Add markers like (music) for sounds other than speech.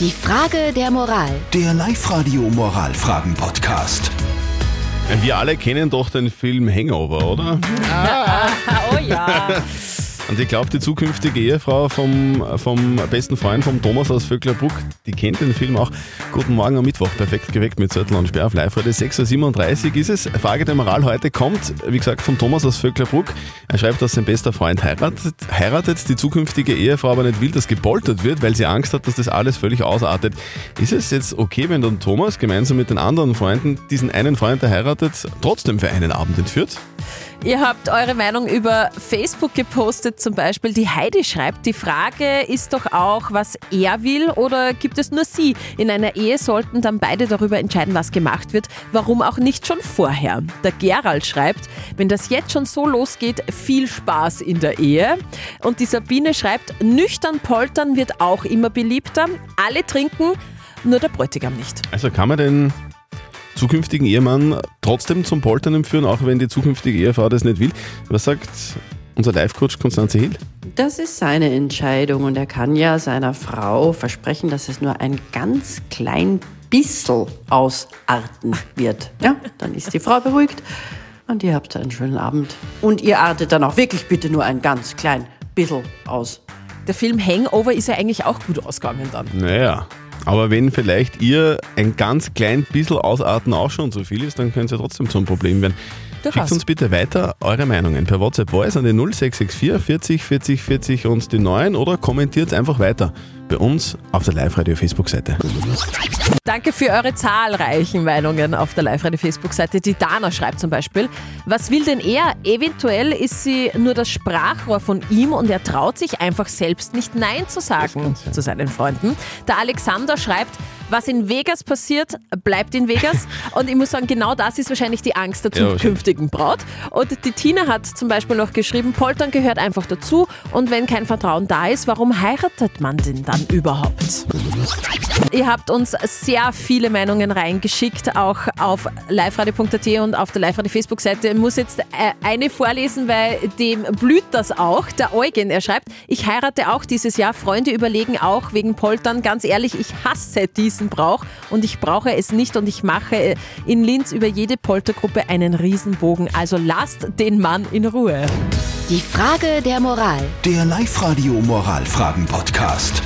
Die Frage der Moral. Der Live-Radio Moralfragen-Podcast. Wir alle kennen doch den Film Hangover, oder? (laughs) Oh ja. Und ich glaube, die zukünftige Ehefrau vom, vom besten Freund vom Thomas aus Vöcklerbruck, die kennt den Film auch. Guten Morgen am Mittwoch, perfekt geweckt mit Zettel und Sperr auf live heute. 6.37 Uhr ist es. Frage der Moral heute kommt, wie gesagt, vom Thomas aus Vöcklerbruck. Er schreibt, dass sein bester Freund heiratet, heiratet, die zukünftige Ehefrau aber nicht will, dass gepoltert wird, weil sie Angst hat, dass das alles völlig ausartet. Ist es jetzt okay, wenn dann Thomas gemeinsam mit den anderen Freunden diesen einen Freund, der heiratet, trotzdem für einen Abend entführt? Ihr habt eure Meinung über Facebook gepostet, zum Beispiel. Die Heidi schreibt, die Frage ist doch auch, was er will oder gibt es nur sie? In einer Ehe sollten dann beide darüber entscheiden, was gemacht wird. Warum auch nicht schon vorher? Der Gerald schreibt, wenn das jetzt schon so losgeht, viel Spaß in der Ehe. Und die Sabine schreibt, nüchtern poltern wird auch immer beliebter. Alle trinken, nur der Bräutigam nicht. Also kann man den zukünftigen Ehemann trotzdem zum Poltern empführen, auch wenn die zukünftige Ehefrau das nicht will? Was sagt unser Live-Coach Konstanze Hill? Das ist seine Entscheidung und er kann ja seiner Frau versprechen, dass es nur ein ganz klein bisschen ausarten wird. Ja, dann ist die Frau beruhigt und ihr habt einen schönen Abend. Und ihr artet dann auch wirklich bitte nur ein ganz klein bisschen aus. Der Film Hangover ist ja eigentlich auch gut ausgegangen dann. Naja. Aber wenn vielleicht ihr ein ganz klein bisschen ausarten auch schon zu viel ist, dann könnte es ja trotzdem zum Problem werden. Schickt uns bitte weiter eure Meinungen. Per WhatsApp Voice an die 0664 40 40 40 und die 9 oder kommentiert einfach weiter bei uns auf der Live-Radio Facebook-Seite. Danke für eure zahlreichen Meinungen auf der Live-Radio-Facebook-Seite. Die Dana schreibt zum Beispiel, was will denn er? Eventuell ist sie nur das Sprachrohr von ihm und er traut sich einfach selbst nicht Nein zu sagen zu seinen Freunden. Der Alexander schreibt, was in Vegas passiert, bleibt in Vegas. (laughs) Und ich muss sagen, genau das ist wahrscheinlich die Angst der zukünftigen Braut. Und die Tina hat zum Beispiel noch geschrieben, Poltern gehört einfach dazu. Und wenn kein Vertrauen da ist, warum heiratet man denn dann überhaupt? Ihr habt uns sehr viele Meinungen reingeschickt, auch auf liveradio.at und auf der Live-Radio Facebook-Seite. Ich muss jetzt äh, eine vorlesen, weil dem blüht das auch. Der Eugen, er schreibt, ich heirate auch dieses Jahr. Freunde überlegen auch wegen Poltern. Ganz ehrlich, ich hasse diesen Brauch und ich brauche es nicht und ich mache äh, in Linz über jede Poltergruppe einen Riesenbogen. Also lasst den Mann in Ruhe. Die Frage der Moral. Der Live-Radio Moralfragen-Podcast.